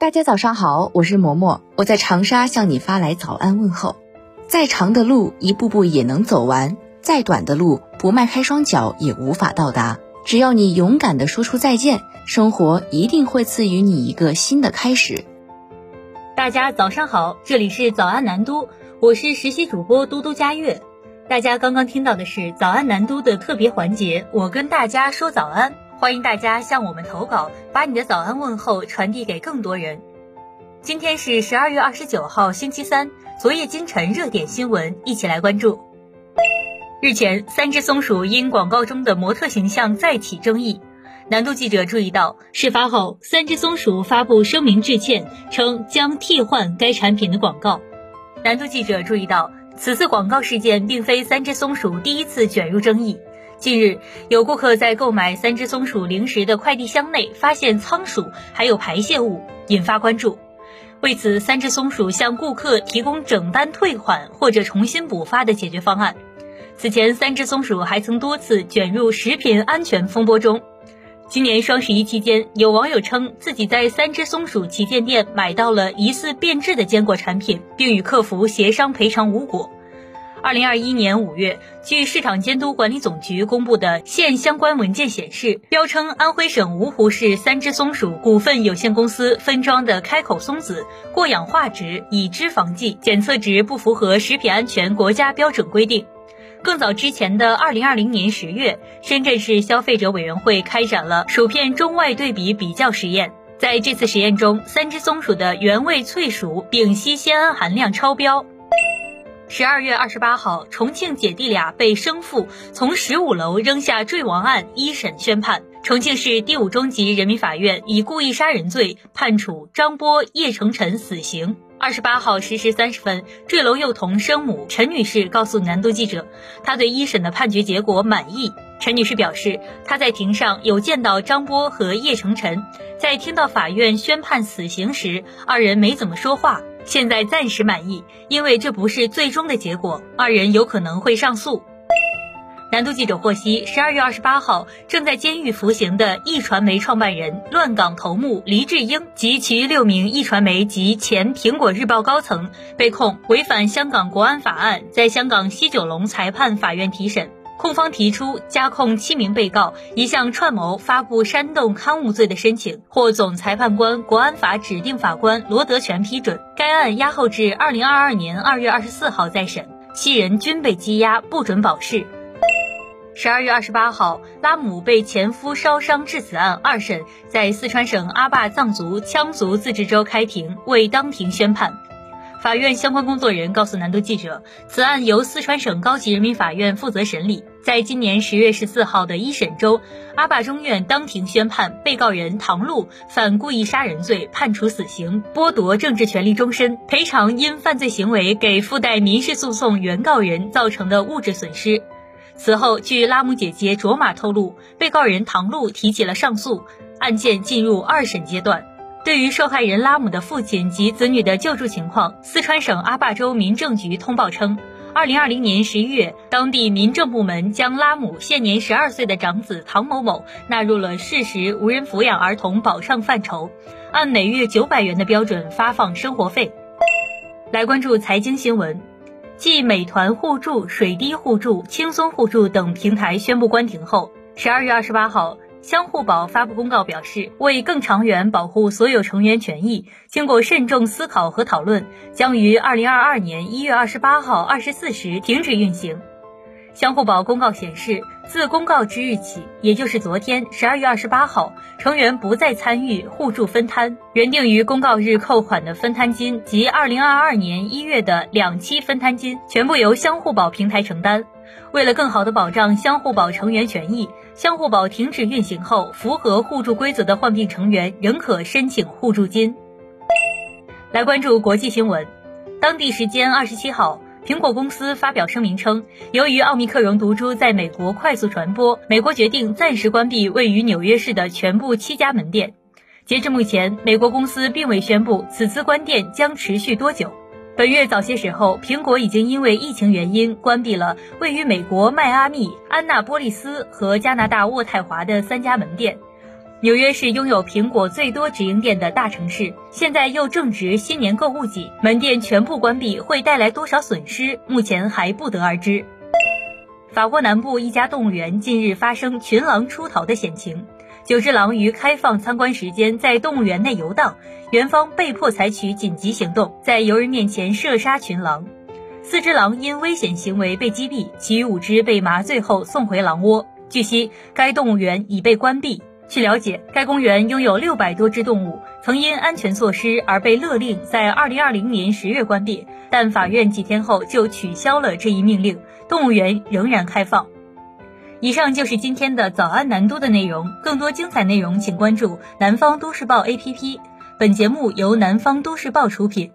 大家早上好，我是嬷嬷，我在长沙向你发来早安问候。再长的路，一步步也能走完；再短的路，不迈开双脚也无法到达。只要你勇敢地说出再见，生活一定会赐予你一个新的开始。大家早上好，这里是早安南都，我是实习主播嘟嘟佳悦。大家刚刚听到的是早安南都的特别环节，我跟大家说早安。欢迎大家向我们投稿，把你的早安问候传递给更多人。今天是十二月二十九号，星期三。昨夜今晨热点新闻，一起来关注。日前，三只松鼠因广告中的模特形象再起争议。南都记者注意到，事发后，三只松鼠发布声明致歉，称将替换该产品的广告。南都记者注意到，此次广告事件并非三只松鼠第一次卷入争议。近日，有顾客在购买三只松鼠零食的快递箱内发现仓鼠还有排泄物，引发关注。为此，三只松鼠向顾客提供整单退款或者重新补发的解决方案。此前，三只松鼠还曾多次卷入食品安全风波中。今年双十一期间，有网友称自己在三只松鼠旗舰店买到了疑似变质的坚果产品，并与客服协商赔偿无果。二零二一年五月，据市场监督管理总局公布的现相关文件显示，标称安徽省芜湖市三只松鼠股份有限公司分装的开口松子过氧化值乙脂肪剂检测值不符合食品安全国家标准规定。更早之前的二零二零年十月，深圳市消费者委员会开展了薯片中外对比比较实验，在这次实验中，三只松鼠的原味脆薯丙烯酰胺含量超标。十二月二十八号，重庆姐弟俩被生父从十五楼扔下坠亡案一审宣判，重庆市第五中级人民法院以故意杀人罪判处张波、叶成晨死刑。二十八号十时三十分，坠楼幼童生母陈女士告诉南都记者，她对一审的判决结果满意。陈女士表示，她在庭上有见到张波和叶成晨，在听到法院宣判死刑时，二人没怎么说话。现在暂时满意，因为这不是最终的结果，二人有可能会上诉。南都记者获悉，十二月二十八号，正在监狱服刑的易传媒创办人、乱港头目黎智英及其六名易传媒及前苹果日报高层被控违反香港国安法案，在香港西九龙裁判法院提审。控方提出加控七名被告一项串谋发布煽动刊物罪的申请，获总裁判官、国安法指定法官罗德全批准。该案押后至二零二二年二月二十四号再审，七人均被羁押，不准保释。十二月二十八号，拉姆被前夫烧伤致死案二审在四川省阿坝藏族羌族自治州开庭，未当庭宣判。法院相关工作人员告诉南都记者，此案由四川省高级人民法院负责审理。在今年十月十四号的一审中，阿坝中院当庭宣判被告人唐璐犯故意杀人罪，判处死刑，剥夺政治权利终身，赔偿因犯罪行为给附带民事诉讼原告人造成的物质损失。此后，据拉姆姐姐卓玛透露，被告人唐璐提起了上诉，案件进入二审阶段。对于受害人拉姆的父亲及子女的救助情况，四川省阿坝州民政局通报称，二零二零年十一月，当地民政部门将拉姆现年十二岁的长子唐某某纳入了事实无人抚养儿童保障范畴，按每月九百元的标准发放生活费。来关注财经新闻，继美团互助、水滴互助、轻松互助等平台宣布关停后，十二月二十八号。相互保发布公告表示，为更长远保护所有成员权益，经过慎重思考和讨论，将于二零二二年一月二十八号二十四时停止运行。相互保公告显示，自公告之日起，也就是昨天十二月二十八号，成员不再参与互助分摊，原定于公告日扣款的分摊金及二零二二年一月的两期分摊金，全部由相互保平台承担。为了更好地保障相互保成员权益。相互保停止运行后，符合互助规则的患病成员仍可申请互助金。来关注国际新闻，当地时间二十七号，苹果公司发表声明称，由于奥密克戎毒株在美国快速传播，美国决定暂时关闭位于纽约市的全部七家门店。截至目前，美国公司并未宣布此次关店将持续多久。本月早些时候，苹果已经因为疫情原因关闭了位于美国迈阿密、安纳波利斯和加拿大渥太华的三家门店。纽约是拥有苹果最多直营店的大城市，现在又正值新年购物季，门店全部关闭会带来多少损失？目前还不得而知。法国南部一家动物园近日发生群狼出逃的险情，九只狼于开放参观时间在动物园内游荡，园方被迫采取紧急行动，在游人面前射杀群狼。四只狼因危险行为被击毙，其余五只被麻醉后送回狼窝。据悉，该动物园已被关闭。据了解，该公园拥有六百多只动物，曾因安全措施而被勒令在二零二零年十月关闭，但法院几天后就取消了这一命令，动物园仍然开放。以上就是今天的早安南都的内容，更多精彩内容请关注南方都市报 APP。本节目由南方都市报出品。